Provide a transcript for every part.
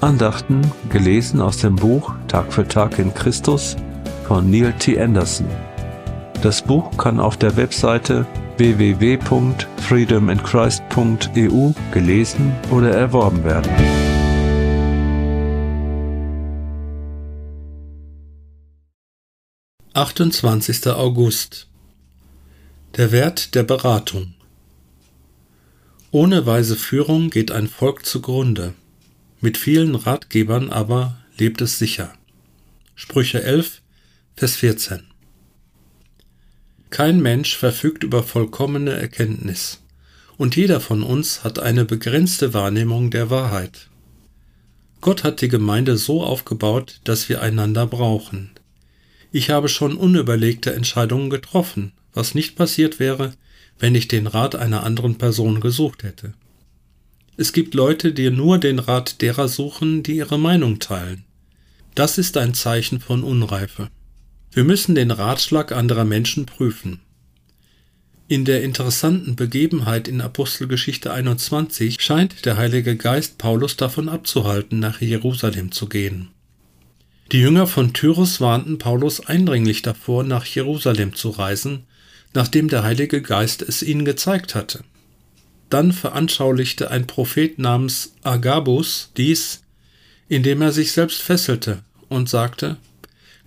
Andachten gelesen aus dem Buch Tag für Tag in Christus von Neil T. Anderson. Das Buch kann auf der Webseite www.freedominchrist.eu gelesen oder erworben werden. 28. August Der Wert der Beratung Ohne weise Führung geht ein Volk zugrunde, mit vielen Ratgebern aber lebt es sicher. Sprüche 11, Vers 14 Kein Mensch verfügt über vollkommene Erkenntnis, und jeder von uns hat eine begrenzte Wahrnehmung der Wahrheit. Gott hat die Gemeinde so aufgebaut, dass wir einander brauchen, ich habe schon unüberlegte Entscheidungen getroffen, was nicht passiert wäre, wenn ich den Rat einer anderen Person gesucht hätte. Es gibt Leute, die nur den Rat derer suchen, die ihre Meinung teilen. Das ist ein Zeichen von Unreife. Wir müssen den Ratschlag anderer Menschen prüfen. In der interessanten Begebenheit in Apostelgeschichte 21 scheint der Heilige Geist Paulus davon abzuhalten, nach Jerusalem zu gehen. Die Jünger von Tyrus warnten Paulus eindringlich davor, nach Jerusalem zu reisen, nachdem der Heilige Geist es ihnen gezeigt hatte. Dann veranschaulichte ein Prophet namens Agabus dies, indem er sich selbst fesselte und sagte,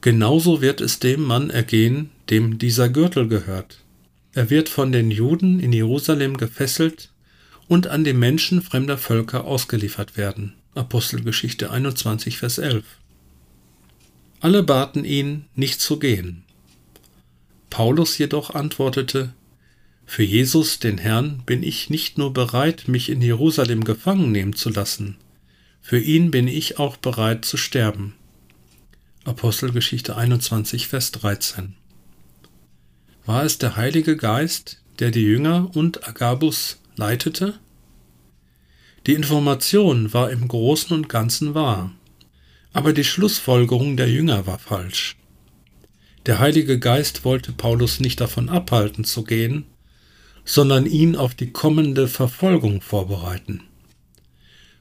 Genauso wird es dem Mann ergehen, dem dieser Gürtel gehört. Er wird von den Juden in Jerusalem gefesselt und an die Menschen fremder Völker ausgeliefert werden. Apostelgeschichte 21, Vers 11. Alle baten ihn, nicht zu gehen. Paulus jedoch antwortete, Für Jesus, den Herrn, bin ich nicht nur bereit, mich in Jerusalem gefangen nehmen zu lassen, für ihn bin ich auch bereit zu sterben. Apostelgeschichte 21, Vers 13. War es der Heilige Geist, der die Jünger und Agabus leitete? Die Information war im Großen und Ganzen wahr. Aber die Schlussfolgerung der Jünger war falsch. Der Heilige Geist wollte Paulus nicht davon abhalten zu gehen, sondern ihn auf die kommende Verfolgung vorbereiten.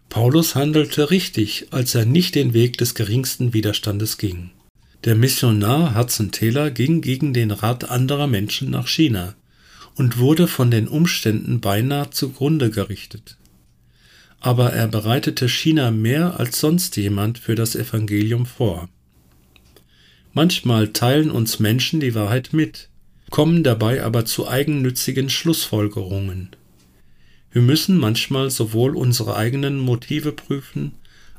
Paulus handelte richtig, als er nicht den Weg des geringsten Widerstandes ging. Der Missionar Hudson Taylor ging gegen den Rat anderer Menschen nach China und wurde von den Umständen beinahe zugrunde gerichtet aber er bereitete China mehr als sonst jemand für das Evangelium vor. Manchmal teilen uns Menschen die Wahrheit mit, kommen dabei aber zu eigennützigen Schlussfolgerungen. Wir müssen manchmal sowohl unsere eigenen Motive prüfen,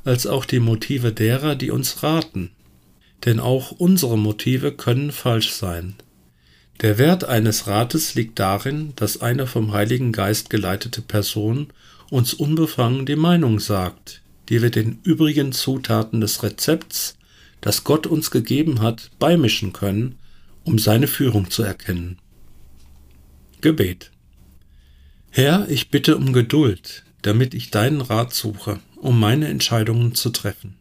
als auch die Motive derer, die uns raten. Denn auch unsere Motive können falsch sein. Der Wert eines Rates liegt darin, dass eine vom Heiligen Geist geleitete Person uns unbefangen die Meinung sagt, die wir den übrigen Zutaten des Rezepts, das Gott uns gegeben hat, beimischen können, um seine Führung zu erkennen. Gebet Herr, ich bitte um Geduld, damit ich deinen Rat suche, um meine Entscheidungen zu treffen.